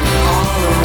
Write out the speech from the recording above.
all around.